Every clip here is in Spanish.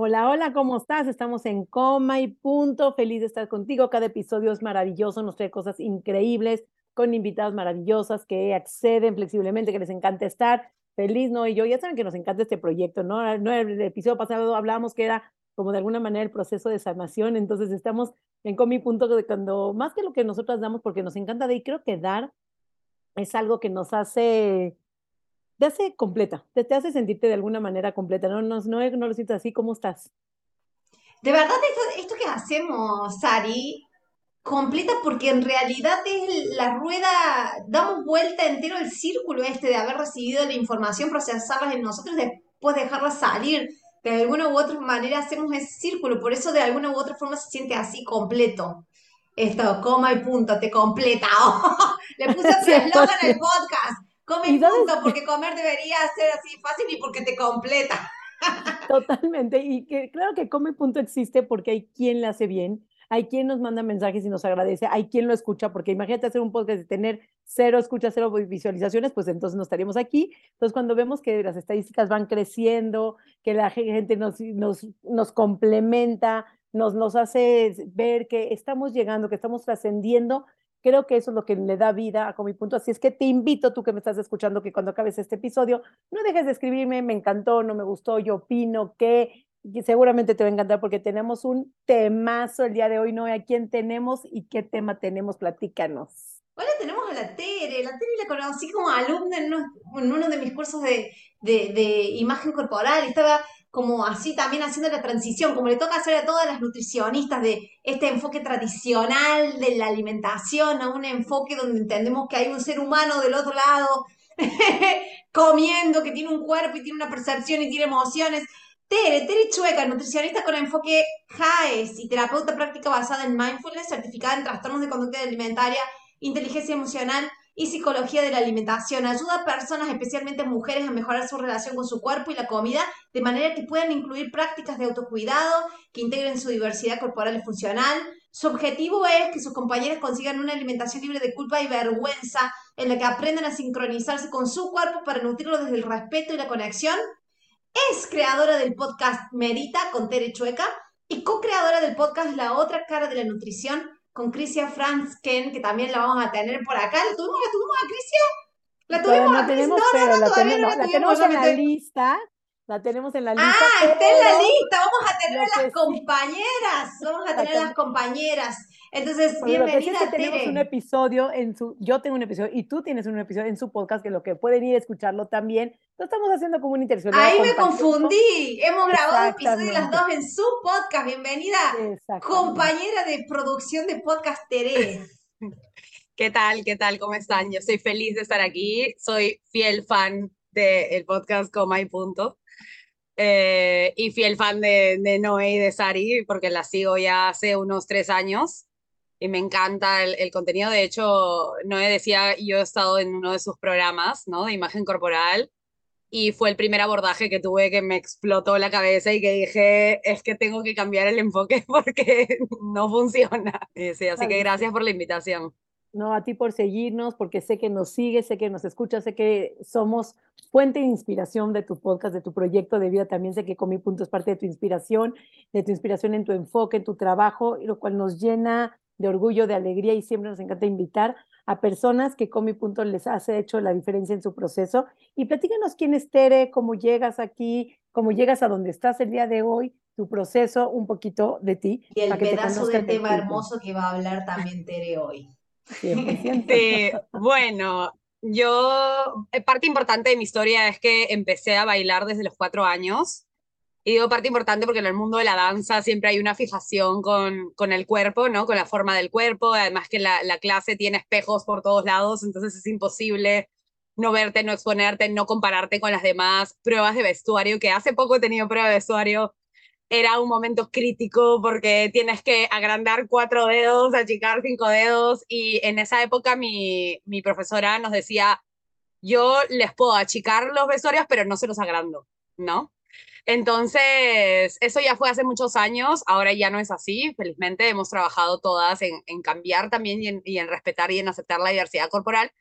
Hola, hola, ¿cómo estás? Estamos en coma y punto. Feliz de estar contigo. Cada episodio es maravilloso, nos trae cosas increíbles con invitadas maravillosas que acceden flexiblemente, que les encanta estar. Feliz, ¿no? Y yo, ya saben que nos encanta este proyecto, ¿no? ¿no? El episodio pasado hablábamos que era como de alguna manera el proceso de sanación, entonces estamos en coma y punto de cuando, más que lo que nosotras damos, porque nos encanta de, y creo que dar es algo que nos hace te hace completa, te, te hace sentirte de alguna manera completa, no, no, no, no lo sientes así, ¿cómo estás? De verdad, esto, esto que hacemos, Sari, completa porque en realidad es la rueda, damos vuelta entero el círculo este de haber recibido la información, procesarla en nosotros, después dejarla salir. De alguna u otra manera hacemos ese círculo, por eso de alguna u otra forma se siente así completo. Esto, coma y punto, te completa. Le puse eslogan al podcast. Come y punto, porque comer debería ser así fácil y porque te completa. Totalmente. Y que claro que come punto existe porque hay quien le hace bien, hay quien nos manda mensajes y nos agradece, hay quien lo escucha, porque imagínate hacer un podcast y tener cero escuchas, cero visualizaciones, pues entonces no estaríamos aquí. Entonces cuando vemos que las estadísticas van creciendo, que la gente nos, nos, nos complementa, nos, nos hace ver que estamos llegando, que estamos trascendiendo, Creo que eso es lo que le da vida a mi punto. Así es que te invito, tú que me estás escuchando, que cuando acabes este episodio, no dejes de escribirme, me encantó, no me gustó, yo opino que seguramente te va a encantar porque tenemos un temazo el día de hoy, ¿no? ¿A quién tenemos y qué tema tenemos? Platícanos. Hola, tenemos a la Tere. La Tere la conocí como alumna en uno, de mis cursos de, de, de imagen corporal. Estaba como así también haciendo la transición, como le toca hacer a todas las nutricionistas de este enfoque tradicional de la alimentación a un enfoque donde entendemos que hay un ser humano del otro lado comiendo, que tiene un cuerpo y tiene una percepción y tiene emociones. Tere, Tere Chueca, nutricionista con enfoque JAES y terapeuta práctica basada en mindfulness, certificada en trastornos de conducta alimentaria, inteligencia emocional y psicología de la alimentación. Ayuda a personas, especialmente mujeres, a mejorar su relación con su cuerpo y la comida de manera que puedan incluir prácticas de autocuidado que integren su diversidad corporal y funcional. Su objetivo es que sus compañeras consigan una alimentación libre de culpa y vergüenza, en la que aprendan a sincronizarse con su cuerpo para nutrirlo desde el respeto y la conexión. Es creadora del podcast Medita con Tere Chueca y co-creadora del podcast La otra cara de la nutrición con Crisia Fransken, que también la vamos a tener por acá. ¿La tuvimos, la tuvimos a Crisia? ¿La tuvimos a Crisia? No, no, no, la todavía no la, tenemos en la lista. La tenemos en la lista. Ah, está en la lista. Vamos a tener a las compañeras. Vamos a tener a las compañeras. Entonces, bienvenida. que tenemos un episodio en su, yo tengo un episodio y tú tienes un episodio en su podcast que lo que pueden ir a escucharlo también. Lo estamos haciendo como una interacción. Ahí me confundí. Hemos grabado episodios las dos en su podcast. Bienvenida, compañera de producción de podcast Tere. ¿Qué tal? ¿Qué tal? ¿Cómo están? Yo soy feliz de estar aquí. Soy fiel fan del podcast Coma y Punto. Eh, y fiel fan de, de Noé y de Sari, porque la sigo ya hace unos tres años y me encanta el, contenido. De hecho, Noé decía, yo he estado en uno de sus programas, ¿no? De imagen corporal y fue el primer abordaje que tuve que me explotó la cabeza y que dije, es que tengo que cambiar el enfoque porque no funciona. Sí, así que gracias por la invitación. No, a ti por seguirnos, porque sé que nos sigues, sé que nos escuchas, sé que somos fuente de inspiración de tu podcast, de tu proyecto de vida. También sé que con mi punto es parte de tu inspiración, de tu inspiración en tu enfoque, en tu trabajo, lo cual nos llena de orgullo, de alegría y siempre nos encanta invitar a personas que con mi punto les hace hecho la diferencia en su proceso. Y platícanos quién es Tere, cómo llegas aquí, cómo llegas a donde estás el día de hoy, tu proceso, un poquito de ti. Y el pedazo de tema hermoso que va a hablar también Tere hoy. Sí, bueno, yo, eh, parte importante de mi historia es que empecé a bailar desde los cuatro años. Y digo parte importante porque en el mundo de la danza siempre hay una fijación con, con el cuerpo, ¿no? Con la forma del cuerpo. Además que la, la clase tiene espejos por todos lados, entonces es imposible no verte, no exponerte, no compararte con las demás pruebas de vestuario, que hace poco he tenido prueba de vestuario era un momento crítico porque tienes que agrandar cuatro dedos, achicar cinco dedos y en esa época mi, mi profesora nos decía, yo les puedo achicar los vestuarios, pero no se los agrando, ¿no? Entonces, eso ya fue hace muchos años, ahora ya no es así, felizmente hemos trabajado todas en, cambiar también y en, y en, respetar y en aceptar la diversidad corporal,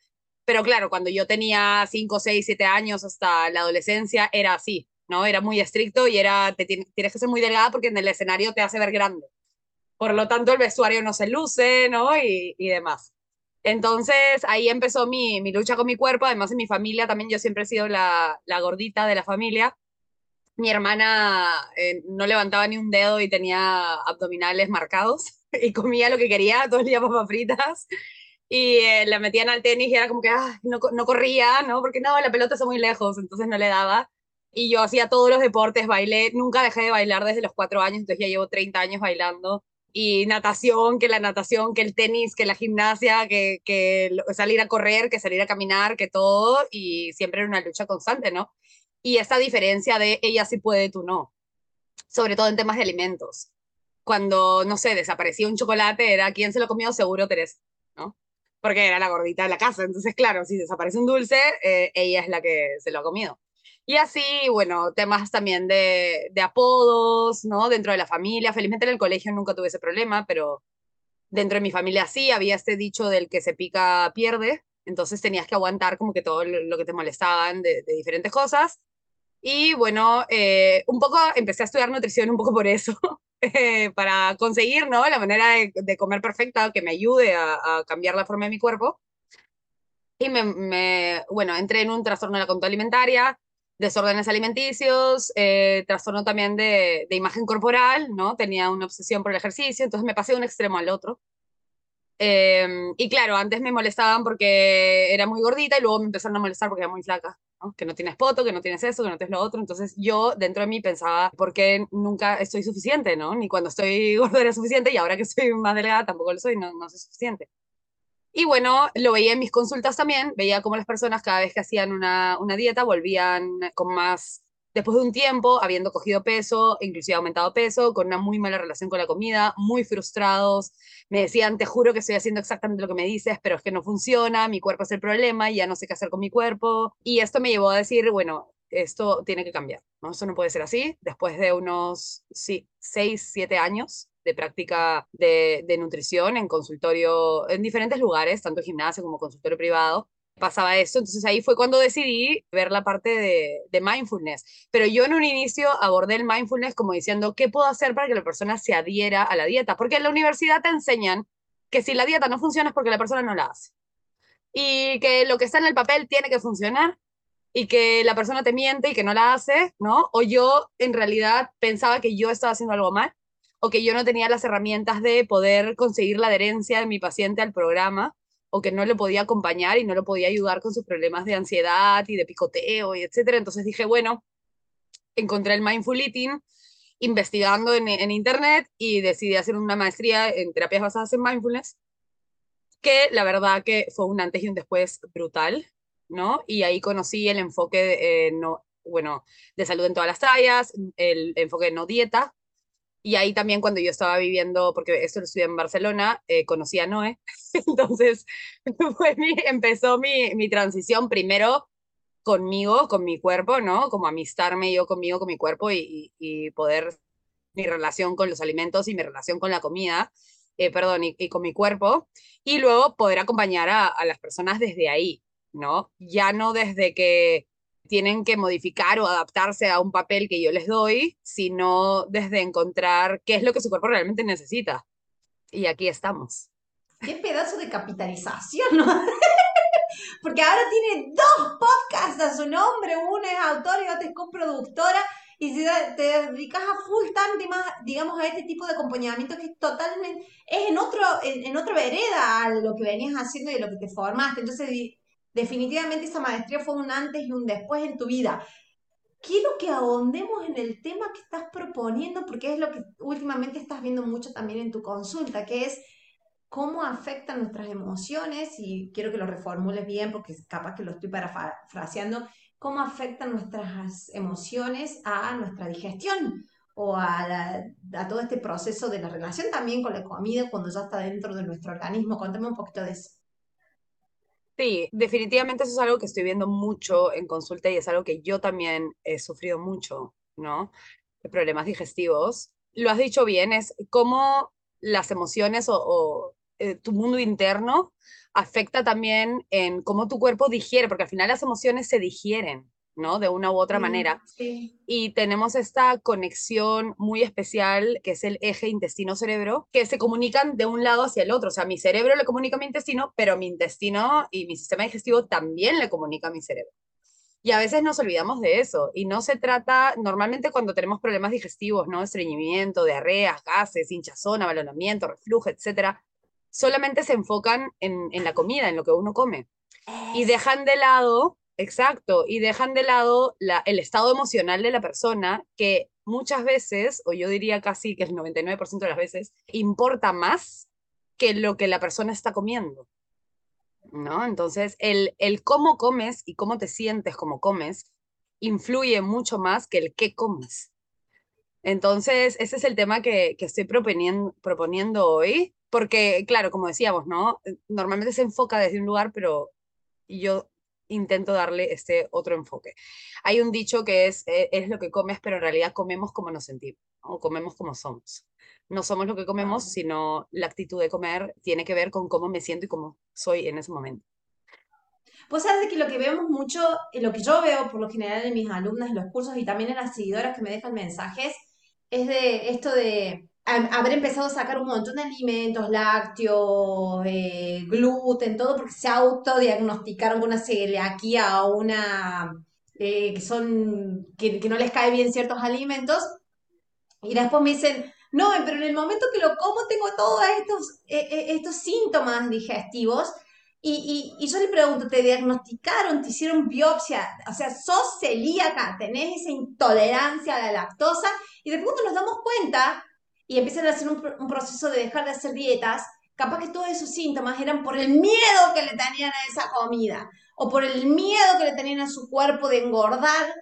pero claro, cuando yo tenía 5, 6, 7 años hasta la adolescencia era así, ¿no? Era muy estricto y era, te tienes que ser muy delgada porque en el escenario te hace ver grande. Por lo tanto, el vestuario no se luce, ¿no? Y, y demás. Entonces ahí empezó mi, mi, lucha con mi cuerpo, además en mi familia también yo siempre he sido la, la gordita de la familia. Mi hermana eh, no levantaba ni un dedo y tenía abdominales marcados y comía lo que quería, todo el día papas fritas y eh, la metían al tenis y era como que ah, no, no corría, ¿no? Porque no, la pelota está muy lejos, entonces no le daba. Y yo hacía todos los deportes, bailé, nunca dejé de bailar desde los cuatro años, entonces ya llevo 30 años bailando y natación, que la natación, que el tenis, que la gimnasia, que, que salir a correr, que salir a caminar, que todo, y siempre era una lucha constante, ¿no? Y esa diferencia de ella sí puede, tú no, sobre todo en temas de alimentos. Cuando, no sé, desaparecía un chocolate, era quién se lo comió, seguro Teresa, ¿no? Porque era la gordita de la casa, entonces claro, si desaparece un dulce, eh, ella es la que se lo ha comido. Y así, bueno, temas también de, apodos, ¿no? Dentro de la familia. Felizmente en el colegio nunca tuve ese problema, pero dentro de mi familia sí, había este dicho del que se pica pierde. Entonces tenías que aguantar como que todo lo que te molestaban de diferentes cosas. Y bueno, eh, un poco empecé a estudiar nutrición un poco por eso, eh, para conseguir, ¿no? La manera de, de, comer perfecta que me ayude a, a cambiar la forma de mi cuerpo. Y me, me, bueno, entré en un trastorno de la conducta alimentaria, desórdenes alimenticios, eh, trastorno también de, de, imagen corporal, ¿no? Tenía una obsesión por el ejercicio, entonces me pasé de un extremo al otro. Eh, y claro, antes me molestaban porque era muy gordita y luego me empezaron a molestar porque era muy flaca, ¿no? Que no tienes poto, que no tienes eso, que no tienes lo otro. Entonces yo dentro de mí pensaba, ¿por qué nunca estoy suficiente, no? Ni cuando estoy gorda era suficiente y ahora que estoy más delgada tampoco lo soy, no, no soy suficiente. Y bueno, lo veía en mis consultas también, veía cómo las personas cada vez que hacían una, una dieta volvían con más, después de un tiempo, habiendo cogido peso, inclusive aumentado peso, con una muy mala relación con la comida, muy frustrados, me decían, te juro que estoy haciendo exactamente lo que me dices, pero es que no funciona, mi cuerpo es el problema, ya no sé qué hacer con mi cuerpo. Y esto me llevó a decir, bueno, esto tiene que cambiar, ¿no? Esto no puede ser así. Después de unos, sí, seis, siete años de práctica de, de, nutrición en consultorio, en diferentes lugares, tanto gimnasio como consultorio privado. Pasaba esto, entonces ahí fue cuando decidí ver la parte de, de, mindfulness. Pero yo en un inicio abordé el mindfulness como diciendo, ¿qué puedo hacer para que la persona se adhiera a la dieta? Porque en la universidad te enseñan que si la dieta no funciona es porque la persona no la hace. Y que lo que está en el papel tiene que funcionar y que la persona te miente y que no la hace, ¿no? O yo en realidad pensaba que yo estaba haciendo algo mal o que yo no tenía las herramientas de poder conseguir la adherencia de mi paciente al programa, o que no le podía acompañar y no lo podía ayudar con sus problemas de ansiedad y de picoteo y etcétera. Entonces dije, bueno, encontré el Mindful Eating investigando en, internet y decidí hacer una maestría en terapias basadas en mindfulness, que la verdad que fue un antes y un después brutal, ¿no? Y ahí conocí el enfoque, de, eh, no, bueno, de salud en todas las tallas, el enfoque no dieta, y ahí también cuando yo estaba viviendo, porque esto lo estudié en Barcelona, eh, conocí a Noé. Entonces fue mi, empezó mi, mi transición primero conmigo, con mi cuerpo, ¿no? Como amistarme yo conmigo, con mi cuerpo y, y, poder mi relación con los alimentos y mi relación con la comida, eh, perdón, y, y, con mi cuerpo. Y luego poder acompañar a, a las personas desde ahí, ¿no? Ya no desde que tienen que modificar o adaptarse a un papel que yo les doy, sino desde encontrar qué es lo que su cuerpo realmente necesita. Y aquí estamos. Qué pedazo de capitalización, ¿no? Porque ahora tiene dos podcasts a su nombre, uno es autor y otro es coproductora, y si te dedicas a full time, más, digamos, a este tipo de acompañamiento que es totalmente, es en otro, en, en vereda a lo que venías haciendo y lo que te formaste. Entonces, definitivamente esa maestría fue un antes y un después en tu vida. Quiero que ahondemos en el tema que estás proponiendo, porque es lo que últimamente estás viendo mucho también en tu consulta, que es cómo afectan nuestras emociones, y quiero que lo reformules bien, porque capaz que lo estoy parafraseando, cómo afectan nuestras emociones a nuestra digestión. o a, a, todo este proceso de la relación también con la comida cuando ya está dentro de nuestro organismo. Contame un poquito de eso. Sí, definitivamente eso es algo que estoy viendo mucho en consulta y es algo que yo también he sufrido mucho, ¿no? De problemas digestivos. Lo has dicho bien, es cómo las emociones o, eh, tu mundo interno afecta también en cómo tu cuerpo digiere, porque al final las emociones se digieren, ¿no? De una u otra manera. Y tenemos esta conexión muy especial que es el eje intestino-cerebro, que se comunican de un lado hacia el otro. O sea, mi cerebro le comunica a mi intestino, pero mi intestino y mi sistema digestivo también le comunica a mi cerebro. Y a veces nos olvidamos de eso. Y no se trata, normalmente cuando tenemos problemas digestivos, ¿no? Estreñimiento, diarreas, gases, hinchazón, abalonamiento, reflujo, etcétera, solamente se enfocan en, en la comida, en lo que uno come. Y dejan de lado Exacto, y dejan de lado la, el estado emocional de la persona que muchas veces, o yo diría casi que el 99% de las veces, importa más que lo que la persona está comiendo. ¿No? Entonces, el, el cómo comes y cómo te sientes como comes influye mucho más que el qué comes. Entonces, ese es el tema que, que estoy proponiendo, proponiendo hoy, porque, claro, como decíamos, ¿no? Normalmente se enfoca desde un lugar, pero yo intento darle este otro enfoque. Hay un dicho que es, eh, es lo que comes, pero en realidad comemos como nos sentimos, o comemos como somos. No somos lo que comemos, sino la actitud de comer tiene que ver con cómo me siento y cómo soy en ese momento. Vos sabés que lo que vemos mucho, lo que yo veo por lo general en mis alumnas en los cursos y también en las seguidoras que me dejan mensajes, es de esto de haber empezado a sacar un montón de alimentos, lácteos, eh, gluten, todo, porque se autodiagnosticaron con una celiaquía o una eh, que son que, no les cae bien ciertos alimentos. Y después me dicen, no, pero en el momento que lo como tengo todos estos, eh, estos síntomas digestivos. Y, y, y, yo le pregunto, ¿te diagnosticaron? ¿Te hicieron biopsia? O sea, sos celíaca, tenés esa intolerancia a la lactosa y de pronto nos damos cuenta y empiezan a hacer un, proceso de dejar de hacer dietas, capaz que todos esos síntomas eran por el miedo que le tenían a esa comida o por el miedo que le tenían a su cuerpo de engordar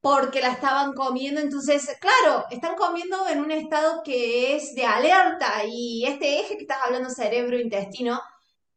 porque la estaban comiendo. Entonces, claro, están comiendo en un estado que es de alerta y este eje que estás hablando, cerebro-intestino,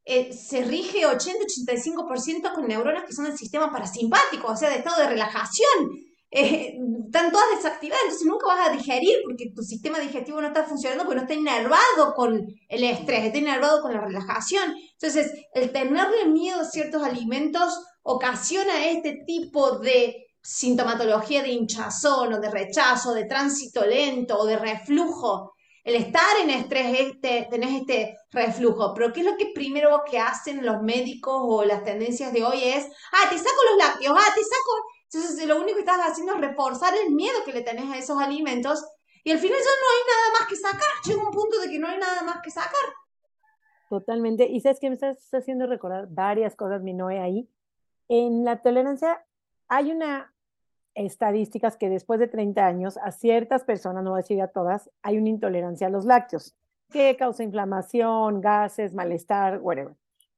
eh, se rige 80-85% con neuronas que son del sistema parasimpático, o sea, de estado de relajación. Eh, están todas desactivadas, entonces nunca vas a digerir porque tu sistema digestivo no está funcionando porque no está inervado con el estrés, está inervado con la relajación. Entonces, el tenerle miedo a ciertos alimentos ocasiona este tipo de sintomatología de hinchazón o de rechazo, de tránsito lento o de reflujo. El estar en estrés, este, tenés este reflujo, pero ¿qué es lo que primero que hacen los médicos o las tendencias de hoy es, ah, te saco los lácteos, ah, te saco entonces, lo único que estás haciendo es reforzar el miedo que le tenés a esos alimentos y al final ya no hay nada más que sacar. Llega un punto de que no hay nada más que sacar. Totalmente. Y sabes que me estás haciendo recordar varias cosas, mi Noé, ahí. En la tolerancia hay una estadísticas que después de 30 años a ciertas personas, no voy a decir a todas, hay una intolerancia a los lácteos que causa inflamación, gases, malestar, whatever.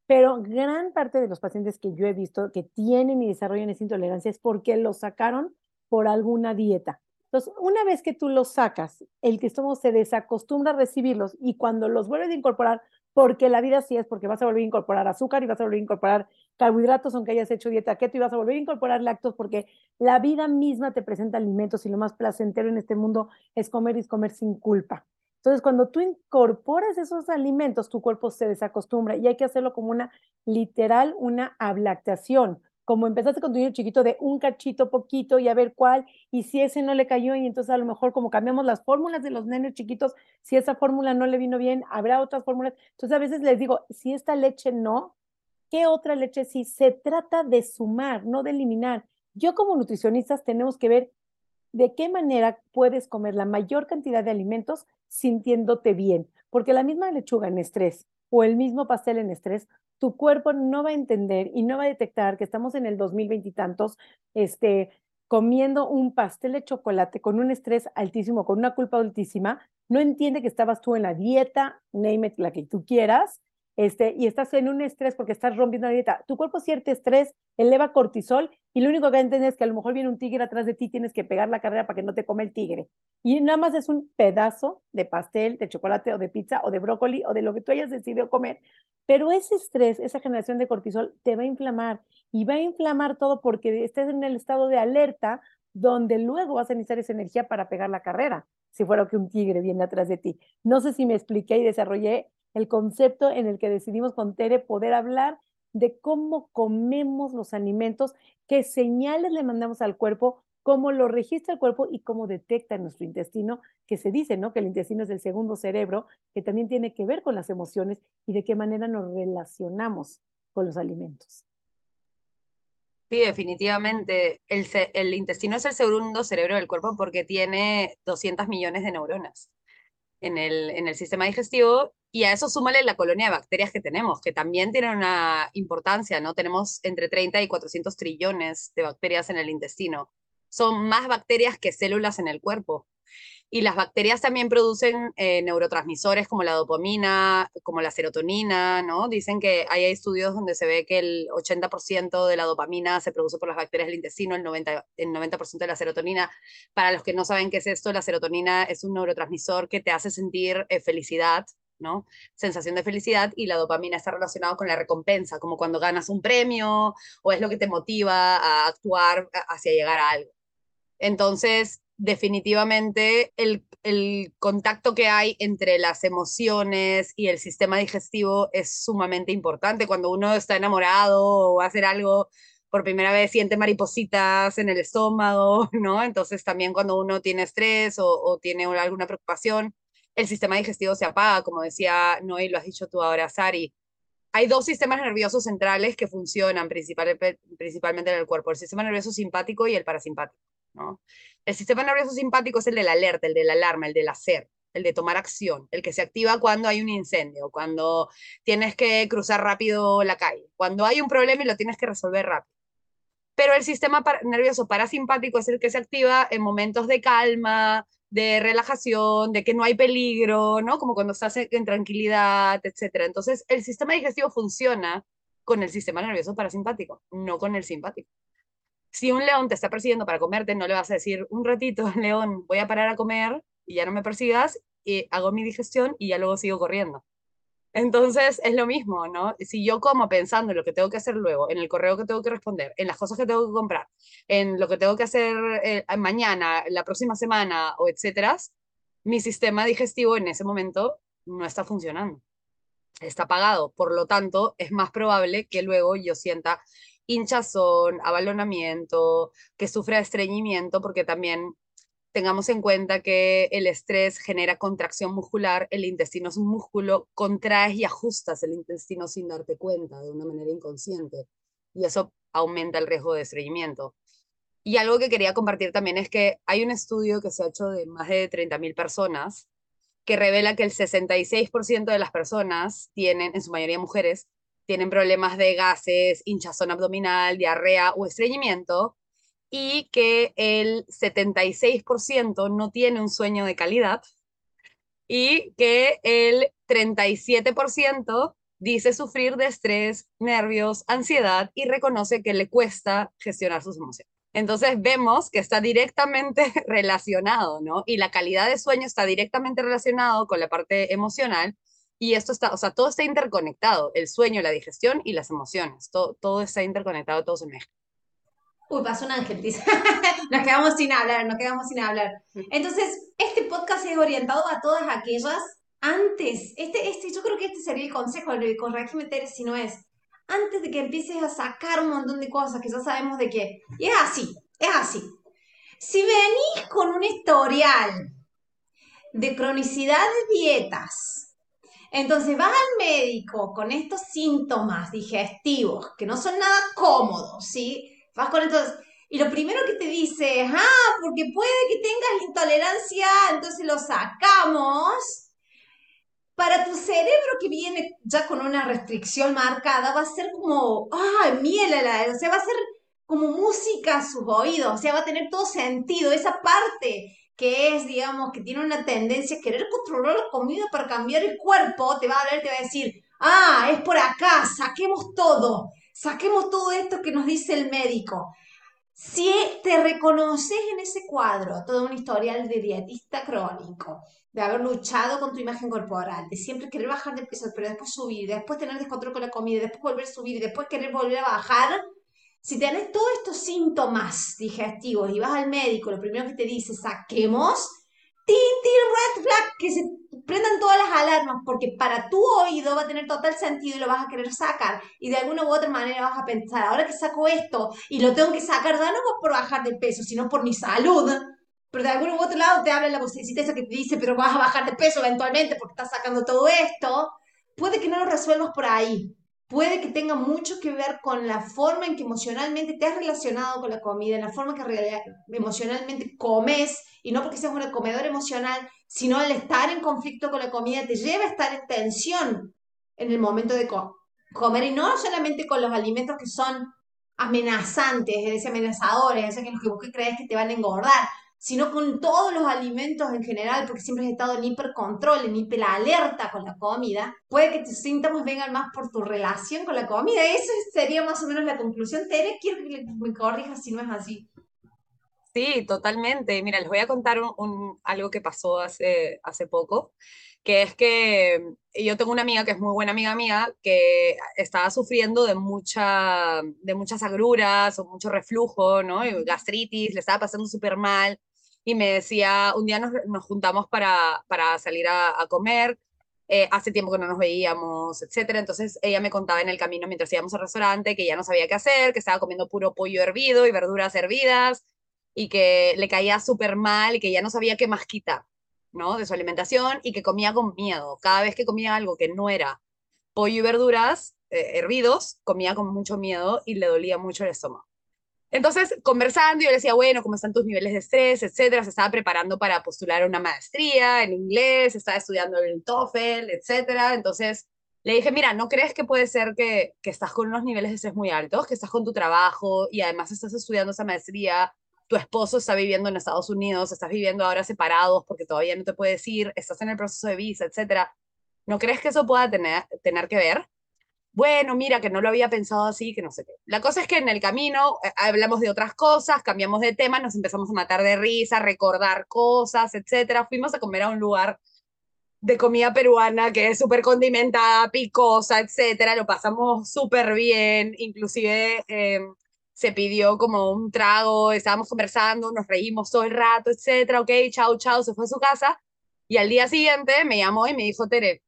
Pero gran parte de los pacientes que yo he visto que tienen y desarrollan esa intolerancia es porque los sacaron por alguna dieta. Entonces, una vez que tú los sacas, el que se desacostumbra a recibirlos y cuando los vuelves a incorporar, porque la vida sí es porque vas a volver a incorporar azúcar y vas a volver a incorporar carbohidratos aunque hayas hecho dieta keto y vas a volver a incorporar lácteos porque la vida misma te presenta alimentos y lo más placentero en este mundo es comer y comer sin culpa. Entonces, cuando tú incorporas esos alimentos, tu cuerpo se desacostumbra y hay que hacerlo como una literal, una ablactación. Como empezaste con tu niño chiquito de un cachito poquito y a ver cuál, y si ese no le cayó, y entonces a lo mejor como cambiamos las fórmulas de los nenes chiquitos, si esa fórmula no le vino bien, habrá otras fórmulas. Entonces a veces les digo, si esta leche no, ¿qué otra leche sí? Se trata de sumar, no de eliminar. Yo como nutricionistas tenemos que ver de qué manera puedes comer la mayor cantidad de alimentos sintiéndote bien, porque la misma lechuga en estrés o el mismo pastel en estrés, tu cuerpo no va a entender y no va a detectar que estamos en el 2020 y tantos, este, comiendo un pastel de chocolate con un estrés altísimo, con una culpa altísima, no entiende que estabas tú en la dieta, name it, la que tú quieras, este, y estás en un estrés porque estás rompiendo la dieta, tu cuerpo siente estrés, eleva cortisol y lo único que entiendes es que a lo mejor viene un tigre atrás de ti, tienes que pegar la carrera para que no te come el tigre. Y nada más es un pedazo de pastel, de chocolate o de pizza o de brócoli o de lo que tú hayas decidido comer, pero ese estrés, esa generación de cortisol te va a inflamar y va a inflamar todo porque estés en el estado de alerta donde luego vas a necesitar esa energía para pegar la carrera, si fuera que un tigre viene atrás de ti. No sé si me expliqué y desarrollé el concepto en el que decidimos con Tere poder hablar de cómo comemos los alimentos, qué señales le mandamos al cuerpo, cómo lo registra el cuerpo y cómo detecta nuestro intestino, que se dice, ¿no? Que el intestino es el segundo cerebro, que también tiene que ver con las emociones y de qué manera nos relacionamos con los alimentos. Sí, definitivamente. El, el intestino es el segundo cerebro del cuerpo porque tiene 200 millones de neuronas en el, en el sistema digestivo y a eso súmale la colonia de bacterias que tenemos, que también tienen una importancia, ¿no? Tenemos entre 30 y 400 trillones de bacterias en el intestino. Son más bacterias que células en el cuerpo. Y las bacterias también producen eh, neurotransmisores como la dopamina, como la serotonina, ¿no? Dicen que hay estudios donde se ve que el 80% de la dopamina se produce por las bacterias del intestino, el 90%, el 90 de la serotonina. Para los que no saben qué es esto, la serotonina es un neurotransmisor que te hace sentir eh, felicidad, ¿no? Sensación de felicidad y la dopamina está relacionada con la recompensa, como cuando ganas un premio o es lo que te motiva a actuar hacia llegar a algo. Entonces, definitivamente el, contacto que hay entre las emociones y el sistema digestivo es sumamente importante. Cuando uno está enamorado o va a hacer algo por primera vez siente maripositas en el estómago, ¿no? Entonces también cuando uno tiene estrés o, tiene alguna preocupación, el sistema digestivo se apaga, como decía Noé, lo has dicho tú ahora, Sari. Hay dos sistemas nerviosos centrales que funcionan principalmente en el cuerpo, el sistema nervioso simpático y el parasimpático. El sistema nervioso simpático es el de la alerta, el de la alarma, el del hacer, el de tomar acción, el que se activa cuando hay un incendio, cuando tienes que cruzar rápido la calle, cuando hay un problema y lo tienes que resolver rápido. Pero el sistema nervioso parasimpático es el que se activa en momentos de calma, de relajación, de que no hay peligro, ¿no? Como cuando estás en tranquilidad, etc. Entonces, el sistema digestivo funciona con el sistema nervioso parasimpático, no con el simpático si un león te está persiguiendo para comerte, no le vas a decir, un ratito, león, voy a parar a comer y ya no me persigas, y hago mi digestión y ya luego sigo corriendo. Entonces es lo mismo, ¿no? Si yo como pensando en lo que tengo que hacer luego, en el correo que tengo que responder, en las cosas que tengo que comprar, en lo que tengo que hacer eh, mañana, la próxima semana, o etcétera, mi sistema digestivo en ese momento no está funcionando. Está apagado. Por lo tanto, es más probable que luego yo sienta hinchazón, abalonamiento, que sufra estreñimiento, porque también tengamos en cuenta que el estrés genera contracción muscular, el intestino es un músculo, contraes y ajustas el intestino sin darte cuenta de una manera inconsciente y eso aumenta el riesgo de estreñimiento. Y algo que quería compartir también es que hay un estudio que se ha hecho de más de 30.000 personas que revela que el 66% de las personas tienen, en su mayoría mujeres, tienen problemas de gases, hinchazón abdominal, diarrea o estreñimiento, y que el 76% no tiene un sueño de calidad y que el 37% dice sufrir de estrés, nervios, ansiedad y reconoce que le cuesta gestionar sus emociones. Entonces vemos que está directamente relacionado, ¿no? Y la calidad de sueño está directamente relacionado con la parte emocional y esto está, o sea, todo está interconectado, el sueño, la digestión y las emociones, todo, todo está interconectado, todo se mezcla. Uy, pasó un ángel, dice. nos quedamos sin hablar, nos quedamos sin hablar. Entonces, este podcast es orientado a todas aquellas antes, este, este, yo creo que este sería el consejo, corregime Tere si no es, antes de que empieces a sacar un montón de cosas que ya sabemos de qué. Y es así, es así. Si venís con un historial de cronicidad de dietas, entonces vas al médico con estos síntomas digestivos que no son nada cómodos, ¿sí? Vas con estos... Y lo primero que te dice es, ah, porque puede que tengas intolerancia, entonces lo sacamos. Para tu cerebro que viene ya con una restricción marcada, va a ser como, ah, miel o sea, va a ser como música a sus oídos, o sea, va a tener todo sentido, esa parte que es, digamos, que tiene una tendencia a querer controlar la comida para cambiar el cuerpo, te va a hablar te va a decir, Ah, es por acá, saquemos todo, saquemos todo esto que nos dice el médico. Si te reconoces en ese cuadro, todo un historial de dietista crónico, de haber luchado con tu imagen corporal, de siempre querer bajar de peso, pero después subir, después tener descontrol con la comida, después volver a subir después querer volver a bajar, si tenés todos estos síntomas digestivos y vas al médico, lo primero que te dice, saquemos, tin, tin, red flag, que se prendan todas las alarmas, porque para tu oído va a tener total sentido y lo vas a querer sacar. Y de alguna u otra manera vas a pensar, ahora que saco esto y lo tengo que sacar, no por bajar de peso, sino por mi salud. Pero de algún u otro lado te habla la vocecita esa que te dice, pero vas a bajar de peso eventualmente porque estás sacando todo esto. Puede que no lo resuelvas por ahí. Puede que tenga mucho que ver con la forma en que emocionalmente te has relacionado con la comida, en la forma que emocionalmente comes, y no porque seas un comedor emocional, sino el estar en conflicto con la comida te lleva a estar en tensión en el momento de comer y no solamente con los alimentos que son amenazantes, es decir, amenazadores, es que los que vos crees que te van a engordar, sino con todos los alimentos en general, porque siempre has estado en hipercontrol, en hiperalerta con la comida, puede que tus síntomas vengan más por tu relación con la comida. Esa sería más o menos la conclusión. Tere, quiero que me corrijas si no es así. Sí, totalmente. Mira, les voy a contar un, algo que pasó hace, hace poco, que es que yo tengo una amiga que es muy buena amiga mía, que estaba sufriendo de, mucha, de muchas agruras o mucho reflujo, ¿no? Y gastritis, le estaba pasando súper mal. Y me decía, un día nos, nos juntamos para, para salir a, a comer, eh, hace tiempo que no nos veíamos, etcétera. Entonces ella me contaba en el camino mientras íbamos al restaurante que ya no sabía qué hacer, que estaba comiendo puro pollo hervido y verduras hervidas y que le caía súper mal y que ya no sabía qué más quitar, ¿no? De su alimentación y que comía con miedo. Cada vez que comía algo que no era pollo y verduras eh, hervidos, comía con mucho miedo y le dolía mucho el estómago. Entonces, conversando, yo le decía, bueno, ¿cómo están tus niveles de estrés, etcétera? Se estaba preparando para postular una maestría en inglés, estaba estudiando el TOEFL, etcétera. Entonces, le dije, mira, ¿no crees que puede ser que, que estás con unos niveles de estrés muy altos, que estás con tu trabajo y además estás estudiando esa maestría tu esposo está viviendo en Estados Unidos, estás viviendo ahora separados porque todavía no te puedes ir, estás en el proceso de visa, etcétera. ¿No crees que eso pueda tener, que ver? Bueno, mira, que no lo había pensado así, que no sé qué. La cosa es que en el camino eh, hablamos de otras cosas, cambiamos de tema, nos empezamos a matar de risa, recordar cosas, etcétera. Fuimos a comer a un lugar de comida peruana que es súper condimentada, picosa, etcétera. Lo pasamos súper bien, inclusive em, se pidió como un trago, estábamos conversando, nos reímos todo el rato, etcétera, ok, chao, chao, se fue a su casa. Y al día siguiente me llamó y me dijo, Tere,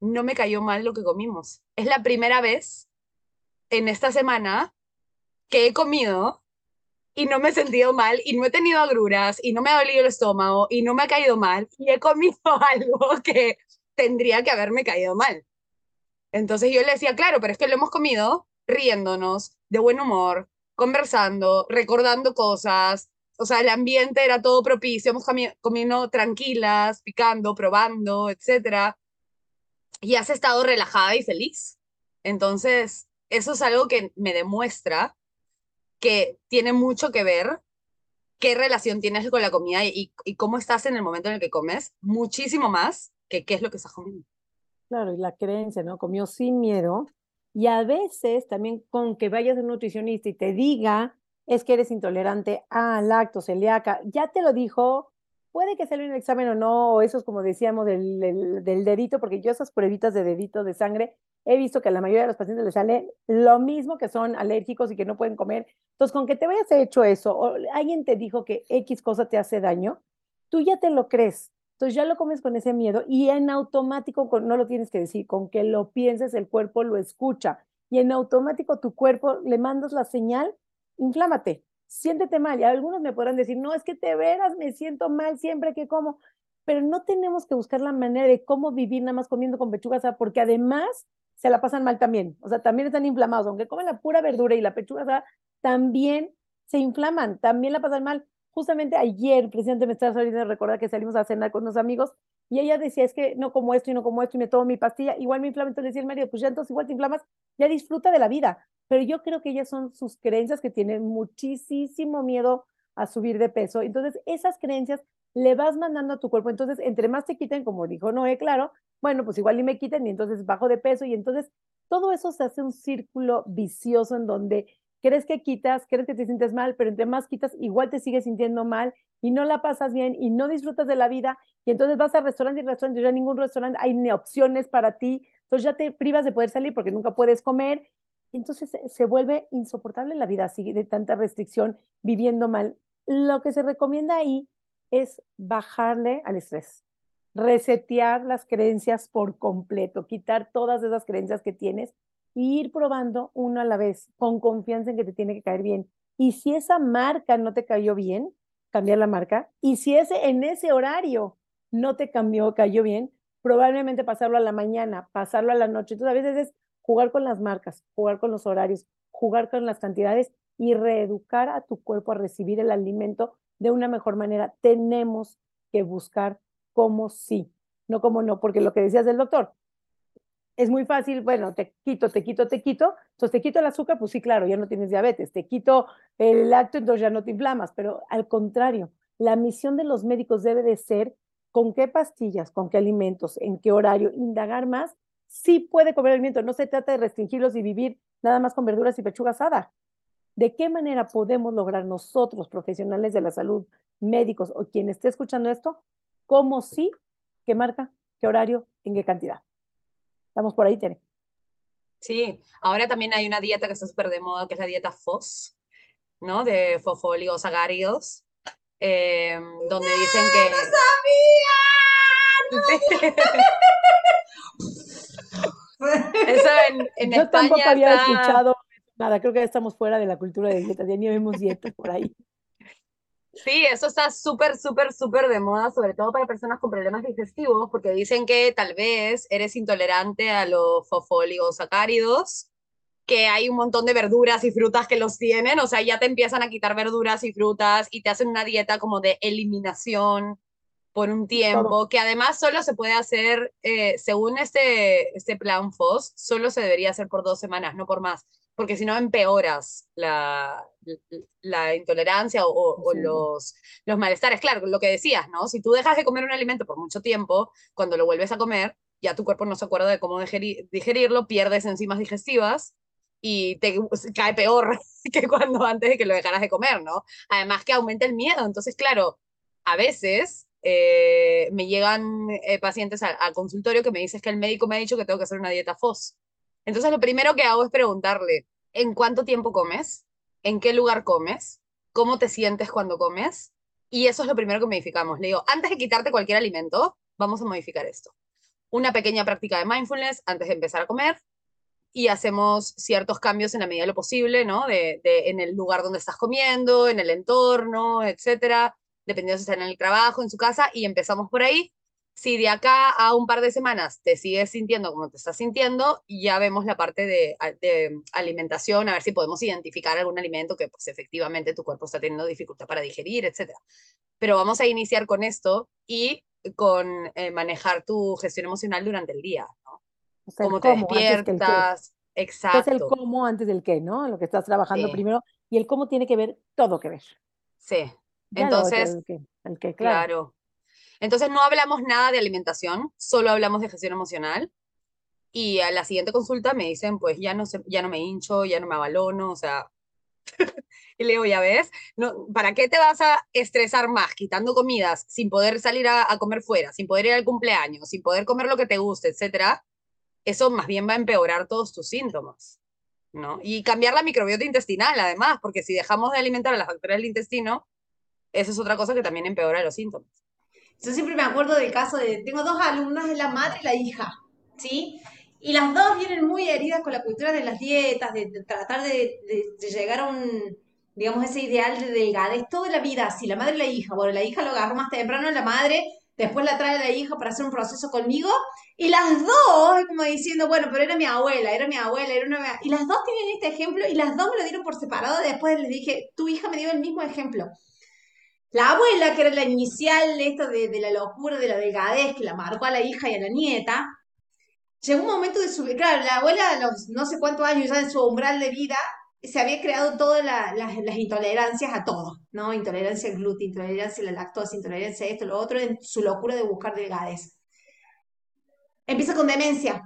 no me cayó mal lo que comimos. Es la primera vez en esta semana que he comido y no me he sentido mal y no he tenido agruras y no me ha dolido el estómago y no me ha caído mal y he comido algo que tendría que haberme caído mal. Entonces yo le decía, claro, pero es que lo hemos comido riéndonos, de buen humor, conversando, recordando cosas. O sea, el ambiente era todo propicio, hemos comido tranquilas, picando, probando, etc. Y has estado relajada y feliz. Entonces, eso es algo que me demuestra que tiene mucho que ver qué relación tienes con la comida y, y, cómo estás en el momento en el que comes, muchísimo más que qué es lo que estás comiendo. Claro, y la creencia, ¿no? Comió sin miedo, y a veces también con que vayas a un nutricionista y te diga, es que eres intolerante a lacto, celíaca, ya te lo dijo, puede que salga un examen o no, o eso es como decíamos del, del, dedito, porque yo esas pruebitas de dedito de sangre, he visto que a la mayoría de los pacientes les sale lo mismo que son alérgicos y que no pueden comer. Entonces, con que te vayas hecho eso, o alguien te dijo que X cosa te hace daño, tú ya te lo crees. Entonces ya lo comes con ese miedo y en automático, no lo tienes que decir, con que lo pienses, el cuerpo lo escucha. Y en automático tu cuerpo le mandas la señal, inflámate, siéntete mal. Y algunos me podrán decir, no, es que te veras, me siento mal siempre que como. Pero no tenemos que buscar la manera de cómo vivir nada más comiendo con pechuga porque además se la pasan mal también. O sea, también están inflamados. Aunque comen la pura verdura y la pechuga también se inflaman, también la pasan mal justamente ayer, presidente, me saliendo de recordar que salimos a cenar con unos amigos y ella decía, es que no como esto y no como esto y me tomo mi pastilla, igual me inflama, entonces decía el marido, pues ya entonces igual te inflamas, ya disfruta de la vida. Pero yo creo que ellas son sus creencias que tienen muchísimo miedo a subir de peso. Entonces, esas creencias le vas mandando a tu cuerpo. Entonces, entre más te quiten, como dijo Noé, claro, bueno, pues igual y me quiten y entonces bajo de peso y entonces todo eso se hace un círculo vicioso en donde crees que quitas, crees que te sientes mal, pero entre más quitas, igual te sigues sintiendo mal y no la pasas bien y no disfrutas de la vida y entonces vas a restaurante y restaurante, ya ningún restaurante hay ni opciones para ti, entonces ya te privas de poder salir porque nunca puedes comer, entonces se vuelve insoportable la vida así de tanta restricción, viviendo mal. Lo que se recomienda ahí es bajarle al estrés, resetear las creencias por completo, quitar todas esas creencias que tienes ir probando uno a la vez, con confianza en que te tiene que caer bien. Y si esa marca no te cayó bien, cambiar la marca. Y si ese en ese horario no te cambió, cayó bien, probablemente pasarlo a la mañana, pasarlo a la noche. Entonces a veces es jugar con las marcas, jugar con los horarios, jugar con las cantidades y reeducar a tu cuerpo a recibir el alimento de una mejor manera. Tenemos que buscar cómo sí, no como no, porque lo que decías del doctor, es muy fácil, bueno, te quito, te quito, te quito, entonces te quito el azúcar, pues sí, claro, ya no tienes diabetes, te quito el lácteo, entonces ya no te inflamas, pero al contrario, la misión de los médicos debe de ser con qué pastillas, con qué alimentos, en qué horario, indagar más, sí puede comer alimento, no se trata de restringirlos y vivir nada más con verduras y pechuga asada. ¿De qué manera podemos lograr nosotros, profesionales de la salud, médicos o quien esté escuchando esto, cómo sí, qué marca, qué horario, en qué cantidad? Estamos por ahí, Tere. Sí, ahora también hay una dieta que está súper de moda, que es la dieta FOS, ¿no? De fosfoliosagáridos, eh, donde dicen que... ¡No sabía! Eso en, en Yo tampoco había escuchado nada, creo que ya estamos fuera de la cultura de dieta, ya ni vemos dieta por ahí. Sí, eso está súper, súper, súper de moda, sobre todo para personas con problemas digestivos, porque dicen que tal vez eres intolerante a los fosfoligosacáridos, que hay un montón de verduras y frutas que los tienen, o sea, ya te empiezan a quitar verduras y frutas y te hacen una dieta como de eliminación por un tiempo, que además solo se puede hacer, eh, según este, este plan FOS, solo se debería hacer por dos semanas, no por más porque si no empeoras la, la intolerancia o, los, los malestares. Claro, lo que decías, ¿no? Si tú dejas de comer un alimento por mucho tiempo, cuando lo vuelves a comer, ya tu cuerpo no se acuerda de cómo digerirlo, pierdes enzimas digestivas y te cae peor que cuando antes de que lo dejaras de comer, ¿no? Además que aumenta el miedo. Entonces, claro, a veces eh, me llegan eh, pacientes al consultorio que me dicen que el médico me ha dicho que tengo que hacer una dieta FOS. Entonces lo primero que hago es preguntarle, ¿en cuánto tiempo comes? ¿En qué lugar comes? ¿Cómo te sientes cuando comes? Y eso es lo primero que modificamos. Le digo, antes de quitarte cualquier alimento, vamos a modificar esto. Una pequeña práctica de mindfulness antes de empezar a comer y hacemos ciertos cambios en la medida de lo posible, ¿no? De, en el lugar donde estás comiendo, en el entorno, etcétera, dependiendo si estás en el trabajo, en su casa, y empezamos por ahí si de acá a un par de semanas te sigues sintiendo como te estás sintiendo, ya vemos la parte de, alimentación, a ver si podemos identificar algún alimento que pues efectivamente tu cuerpo está teniendo dificultad para digerir, etc. Pero vamos a iniciar con esto y con eh, manejar tu gestión emocional durante el día, ¿no? cómo te despiertas, exacto. Es el cómo antes del qué, ¿no? Lo que estás trabajando primero y el cómo tiene que ver todo que ver. Sí. Entonces, el qué, claro entonces no hablamos nada de alimentación, solo hablamos de gestión emocional. Y a la siguiente consulta me dicen, pues ya no, ya no me hincho, ya no me abalono, o sea... y le digo, ya ves, no, ¿para qué te vas a estresar más quitando comidas sin poder salir a, comer fuera, sin poder ir al cumpleaños, sin poder comer lo que te guste, etcétera? Eso más bien va a empeorar todos tus síntomas. ¿no? Y cambiar la microbiota intestinal, además, porque si dejamos de alimentar a las bacterias del intestino, eso es otra cosa que también empeora los síntomas. Yo siempre me acuerdo del caso de, tengo dos alumnas, la madre y la hija, ¿sí? Y las dos vienen muy heridas con la cultura de las dietas, de, tratar de, llegar a un, digamos, ese ideal de delgadez toda la vida, así, la madre y la hija. Bueno, la hija lo agarró más temprano, la madre después la trae la hija para hacer un proceso conmigo, y las dos, como diciendo, bueno, pero era mi abuela, era mi abuela, era una... Y las dos tienen este ejemplo, y las dos me lo dieron por separado, después les dije, tu hija me dio el mismo ejemplo. La abuela, que era la inicial de esto de, la locura, de la delgadez, que la marcó a la hija y a la nieta, llegó un momento de subir, claro, la abuela a los no sé cuántos años ya en su umbral de vida, se había creado todas las intolerancias a todo, ¿no? Intolerancia al gluten, intolerancia a la lactosa, intolerancia a esto, lo otro, en su locura de buscar delgadez. Empieza con demencia.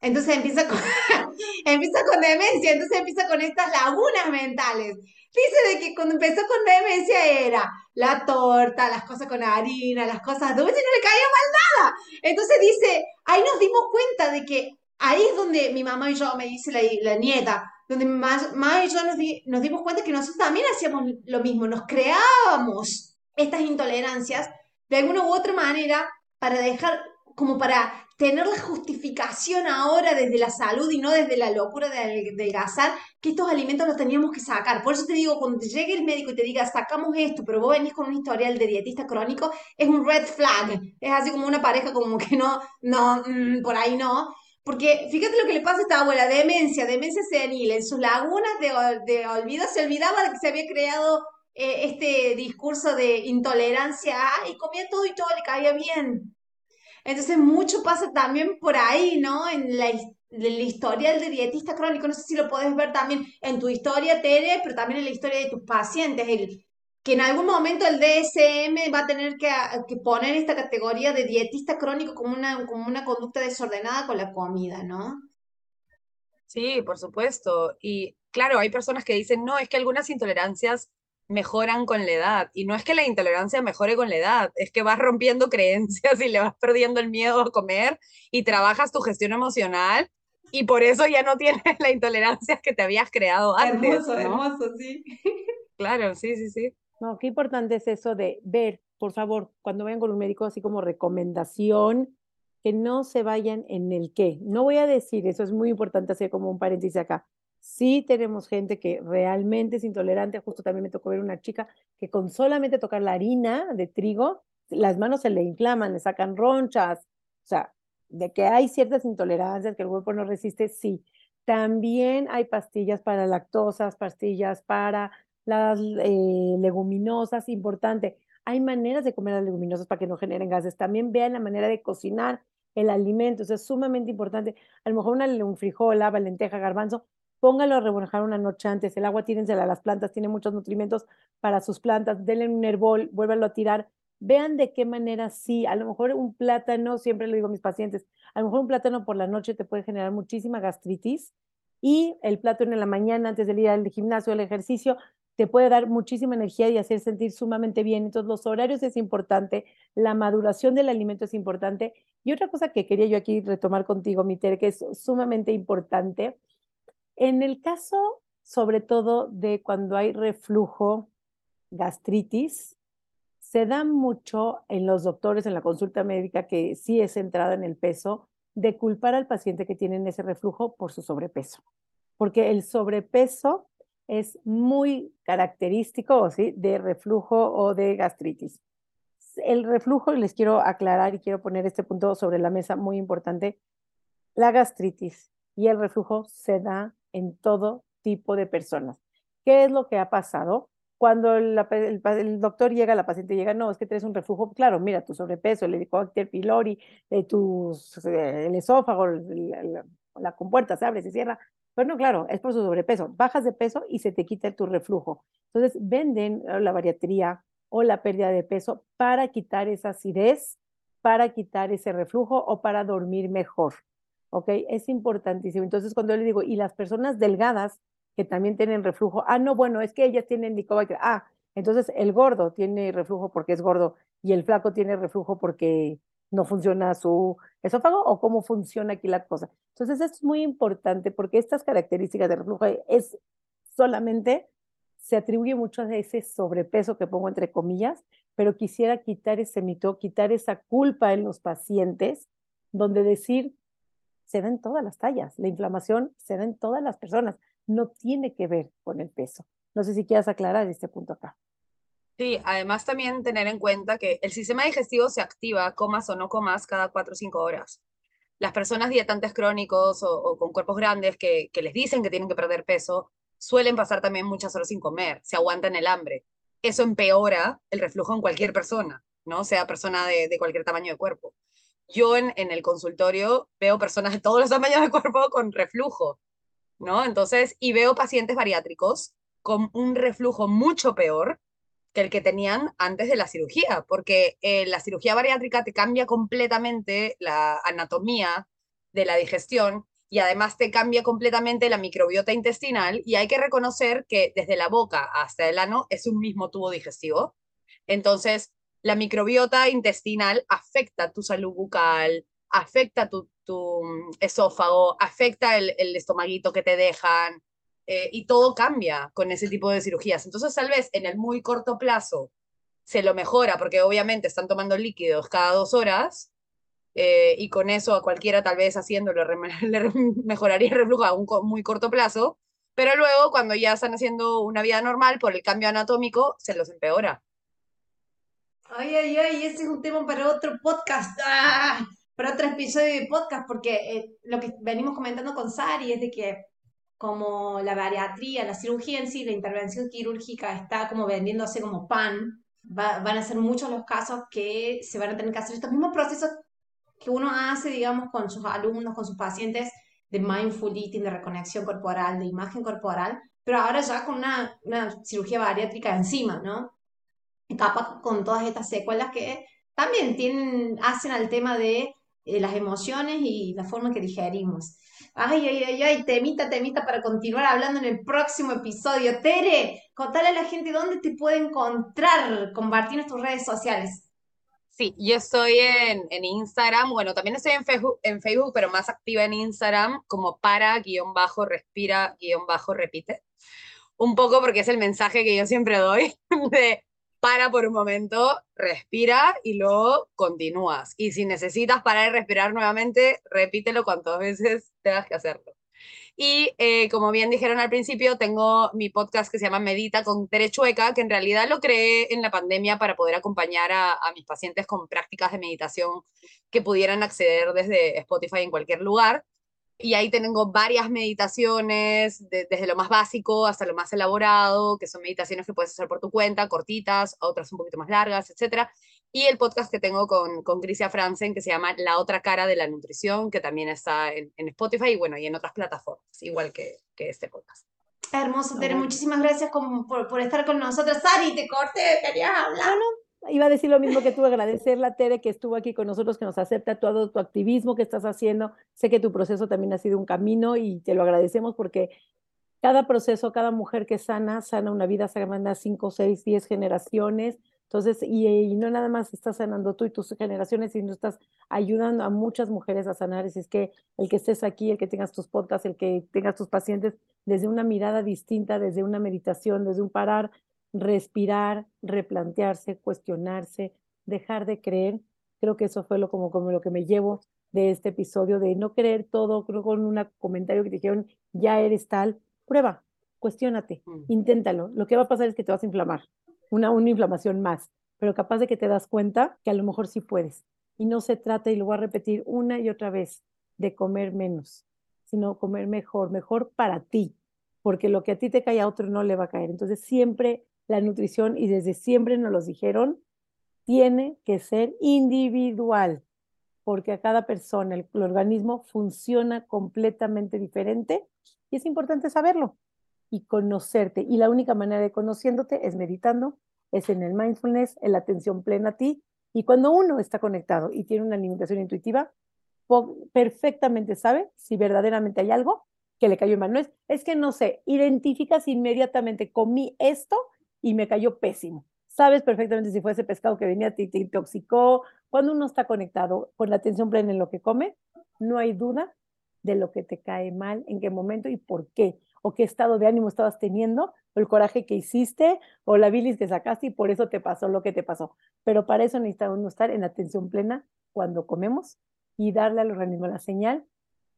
Entonces empieza con, empieza con demencia, entonces empieza con estas lagunas mentales. Dice de que cuando empezó con demencia era la torta, las cosas con harina, las cosas dulces, no le caía mal nada. Entonces dice, ahí nos dimos cuenta de que ahí es donde mi mamá y yo, me dice la, la nieta, donde mi mamá y yo nos, nos dimos cuenta que nosotros también hacíamos lo mismo, nos creábamos estas intolerancias de alguna u otra manera para dejar, como para tener la justificación ahora desde la salud y no desde la locura de adelgazar, que estos alimentos los teníamos que sacar. Por eso te digo, cuando llegue el médico y te diga, sacamos esto, pero vos venís con un historial de dietista crónico, es un red flag. Es así como una pareja como que no, no, mm, por ahí no. Porque fíjate lo que le pasa a esta abuela, demencia, demencia senil, en sus lagunas de, de olvido se olvidaba de que se había creado eh, este discurso de intolerancia, y comía todo y todo le caía bien. Entonces, mucho pasa también por ahí, ¿no? En la, el historial de dietista crónico, no sé si lo podés ver también en tu historia, Tere, pero también en la historia de tus pacientes, el, que en algún momento el DSM va a tener que, poner esta categoría de dietista crónico como una conducta desordenada con la comida, ¿no? Sí, por supuesto. Y claro, hay personas que dicen, no, es que algunas intolerancias mejoran con la edad. Y no es que la intolerancia mejore con la edad, es que vas rompiendo creencias y le vas perdiendo el miedo a comer y trabajas tu gestión emocional y por eso ya no tienes la intolerancia que te habías creado antes. Hermoso, hermoso, sí. Claro, sí, sí, sí. No, qué importante es eso de ver, por favor, cuando vayan con un médico, así como recomendación, que no se vayan en el qué. No voy a decir, eso es muy importante hacer como un paréntesis acá. Sí tenemos gente que realmente es intolerante. Justo también me tocó ver una chica que con solamente tocar la harina de trigo, las manos se le inflaman, le sacan ronchas. O sea, de que hay ciertas intolerancias que el cuerpo no resiste, sí. También hay pastillas para lactosas, pastillas para las eh, leguminosas, importante. Hay maneras de comer las leguminosas para que no generen gases. También vean la manera de cocinar el alimento, eso es sumamente importante. A lo mejor una, un frijol, lava, lenteja, garbanzo, póngalo a remojar una noche antes. El agua tírensela a las plantas, tiene muchos nutrimentos para sus plantas. Denle un herbol, vuélvalo a tirar. Vean de qué manera sí. A lo mejor un plátano, siempre le digo a mis pacientes, a lo mejor un plátano por la noche te puede generar muchísima gastritis y el plátano en la mañana antes de ir al gimnasio, al ejercicio, te puede dar muchísima energía y hacer sentir sumamente bien. Entonces, los horarios es importante, la maduración del alimento es importante. Y otra cosa que quería yo aquí retomar contigo, Miter, que es sumamente importante, en el caso, sobre todo, de cuando hay reflujo, gastritis, se da mucho en los doctores, en la consulta médica, que sí es centrada en el peso, de culpar al paciente que tiene ese reflujo por su sobrepeso. Porque el sobrepeso es muy característico ¿sí? de reflujo o de gastritis. El reflujo, les quiero aclarar y quiero poner este punto sobre la mesa muy importante, la gastritis y el reflujo se da en todo tipo de personas. ¿Qué es lo que ha pasado? Cuando el, doctor llega, la paciente llega, no, es que tienes un reflujo, claro, mira, tu sobrepeso, el Helicobacter pylori, eh, eh, el esófago, la, la compuerta se abre, se cierra, pero no, claro, es por su sobrepeso. Bajas de peso y se te quita tu reflujo. Entonces, venden eh, la bariatría o la pérdida de peso para quitar esa acidez, para quitar ese reflujo o para dormir mejor. ¿Ok? Es importantísimo. Entonces, cuando yo le digo, y las personas delgadas que también tienen reflujo, ah, no, bueno, es que ellas tienen nicobacter. Ah, entonces el gordo tiene reflujo porque es gordo y el flaco tiene reflujo porque no funciona su esófago o cómo funciona aquí la cosa. Entonces, esto es muy importante porque estas características de reflujo es solamente, se atribuye mucho a ese sobrepeso que pongo entre comillas, pero quisiera quitar ese mito, quitar esa culpa en los pacientes, donde decir, se da en todas las tallas, la inflamación se da en todas las personas, no tiene que ver con el peso. No sé si quieras aclarar este punto acá. Sí, además también tener en cuenta que el sistema digestivo se activa, comas o no comas, cada cuatro o cinco horas. Las personas dietantes crónicos o, con cuerpos grandes que, les dicen que tienen que perder peso, suelen pasar también muchas horas sin comer, se aguantan el hambre. Eso empeora el reflujo en cualquier persona, ¿no? Sea persona de, cualquier tamaño de cuerpo. Yo en, en, el consultorio veo personas de todos los tamaños de cuerpo con reflujo ¿no? Entonces, y veo pacientes bariátricos con un reflujo mucho peor que el que tenían antes de la cirugía, porque eh, la cirugía bariátrica te cambia completamente la anatomía de la digestión y además te cambia completamente la microbiota intestinal y hay que reconocer que desde la boca hasta el ano es un mismo tubo digestivo. Entonces, la microbiota intestinal afecta tu salud bucal, afecta tu, mm, esófago, afecta el, el, estomaguito que te dejan eh, y todo cambia con ese tipo de cirugías. Entonces, tal vez en el muy corto plazo se lo mejora porque obviamente están tomando líquidos cada dos horas eh, y con eso a cualquiera tal vez haciéndolo le mejoraría el reflujo a un muy corto plazo, pero luego cuando ya están haciendo una vida normal por el cambio anatómico se los empeora. Ay, ay, ay, ese es un tema para otro podcast, ¡Ah! para otro episodio de podcast, porque eh, lo que venimos comentando con Sari es de que como la bariatría, la cirugía en sí, la intervención quirúrgica está como vendiéndose como pan, van a ser muchos los casos que se van a tener que hacer estos mismos procesos que uno hace, digamos, con sus alumnos, con sus pacientes de mindful eating, de reconexión corporal, de imagen corporal, pero ahora ya con una, una cirugía bariátrica encima, ¿no? Capaz con todas estas secuelas que también tienen, hacen al tema de eh, las emociones y la forma que digerimos. Ay, ay, ay, ay, temita, temita para continuar hablando en el próximo episodio. Tere, contale a la gente dónde te puede encontrar, compartir tus redes sociales. Sí, yo estoy en, en, Instagram, bueno, también estoy en Facebook, en Facebook, pero más activa en Instagram, como para guion bajo, respira, guion bajo, repite. Un poco porque es el mensaje que yo siempre doy de para por un momento, respira y luego continúas. Y si necesitas parar y respirar nuevamente, repítelo cuantas veces tengas que hacerlo. Y eh, como bien dijeron al principio, tengo mi podcast que se llama Medita con Terechueca, que en realidad lo creé en la pandemia para poder acompañar a, mis pacientes con prácticas de meditación que pudieran acceder desde Spotify en cualquier lugar. Y ahí tengo varias meditaciones, de, desde lo más básico hasta lo más elaborado, que son meditaciones que puedes hacer por tu cuenta, cortitas, otras un poquito más largas, etc. Y el podcast que tengo con, con Crisia Franzen, que se llama La otra cara de la nutrición, que también está en, en Spotify y bueno, y en otras plataformas, igual que, que este podcast. Hermoso, Tere, muchísimas gracias por, por, por, estar con nosotros. Sari, te corté, querías hablar. No, iba a decir lo mismo que tú, agradecerle a Tere que estuvo aquí con nosotros, que nos acepta todo tu activismo que estás haciendo. Sé que tu proceso también ha sido un camino y te lo agradecemos porque cada proceso, cada mujer que sana, sana una vida, sana cinco, seis, diez generaciones. Entonces, y, y, no nada más estás sanando tú y tus generaciones, sino estás ayudando a muchas mujeres a sanar. Y es que el que estés aquí, el que tengas tus podcasts, el que tengas tus pacientes desde una mirada distinta, desde una meditación, desde un parar, respirar, replantearse, cuestionarse, dejar de creer. Creo que eso fue lo, como, como lo que me llevo de este episodio, de no creer todo, creo con un comentario que dijeron, ya eres tal, prueba, cuestionate, mm. inténtalo. Lo que va a pasar es que te vas a inflamar, una, una inflamación más, pero capaz de que te das cuenta que a lo mejor sí puedes. Y no se trata, y lo voy a repetir una y otra vez, de comer menos, sino comer mejor, mejor para ti, porque lo que a ti te cae a otro no le va a caer. Entonces siempre la nutrición, y desde siempre nos los dijeron, tiene que ser individual, porque a cada persona el, el organismo funciona completamente diferente y es importante saberlo y conocerte. Y la única manera de conociéndote es meditando, es en el mindfulness, en la atención plena a ti. Y cuando uno está conectado y tiene una alimentación intuitiva, perfectamente sabe si verdaderamente hay algo que le cayó mal. No es, es que no sé, identificas inmediatamente, comí esto y me cayó pésimo. Sabes perfectamente si fue ese pescado que venía, te, te intoxicó. Cuando uno está conectado con la atención plena en lo que come, no hay duda de lo que te cae mal, en qué momento y por qué, o qué estado de ánimo estabas teniendo, o el coraje que hiciste, o la bilis que sacaste y por eso te pasó lo que te pasó. Pero para eso necesitamos estar en atención plena cuando comemos y darle al organismo la señal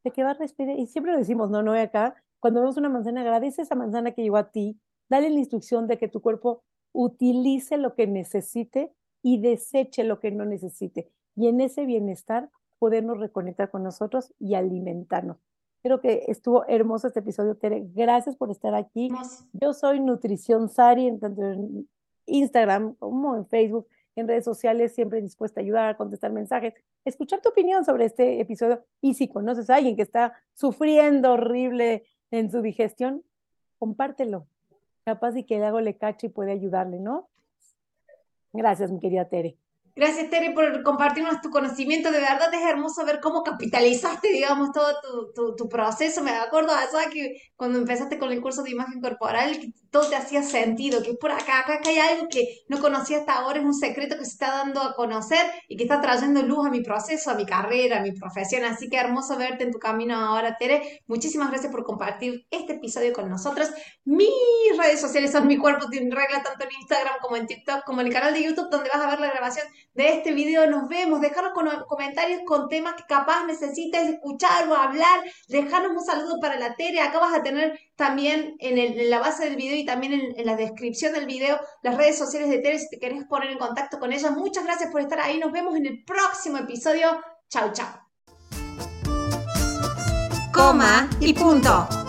de que va a respirar. Y siempre lo decimos, no, no, acá, cuando vemos una manzana, agradece esa manzana que llegó a ti, dale la instrucción de que tu cuerpo utilice lo que necesite y deseche lo que no necesite. Y en ese bienestar podernos reconectar con nosotros y alimentarnos. Creo que estuvo hermoso este episodio, Tere. Gracias por estar aquí. Yo soy Nutrición Sari, en tanto en Instagram como en Facebook, en redes sociales, siempre dispuesta a ayudar, a contestar mensajes, escuchar tu opinión sobre este episodio. Y si conoces a alguien que está sufriendo horrible en su digestión, compártelo. Capaz y que algo le cache y puede ayudarle, ¿no? Gracias, mi querida Tere. Gracias, Tere, por compartirnos tu conocimiento. De verdad es hermoso ver cómo capitalizaste, digamos, todo tu, tu, proceso. Me acuerdo allá que cuando empezaste con el curso de imagen corporal, que todo te hacía sentido, que por acá, acá, acá hay algo que no conocía hasta ahora, es un secreto que se está dando a conocer y que está trayendo luz a mi proceso, a mi carrera, a mi profesión. Así que hermoso verte en tu camino ahora, Tere. Muchísimas gracias por compartir este episodio con nosotros. Mis redes sociales son mi cuerpo sin regla, tanto en Instagram como en TikTok, como en el canal de YouTube, donde vas a ver la grabación de este video. Nos vemos. Dejaros con comentarios con temas que capaz necesites escuchar o hablar. Dejanos un saludo para la Tere. Acá vas a tener también en, la base del video y también en, la descripción del video las redes sociales de Tere si te querés poner en contacto con ella. Muchas gracias por estar ahí. Nos vemos en el próximo episodio. Chau, chau. Coma y punto.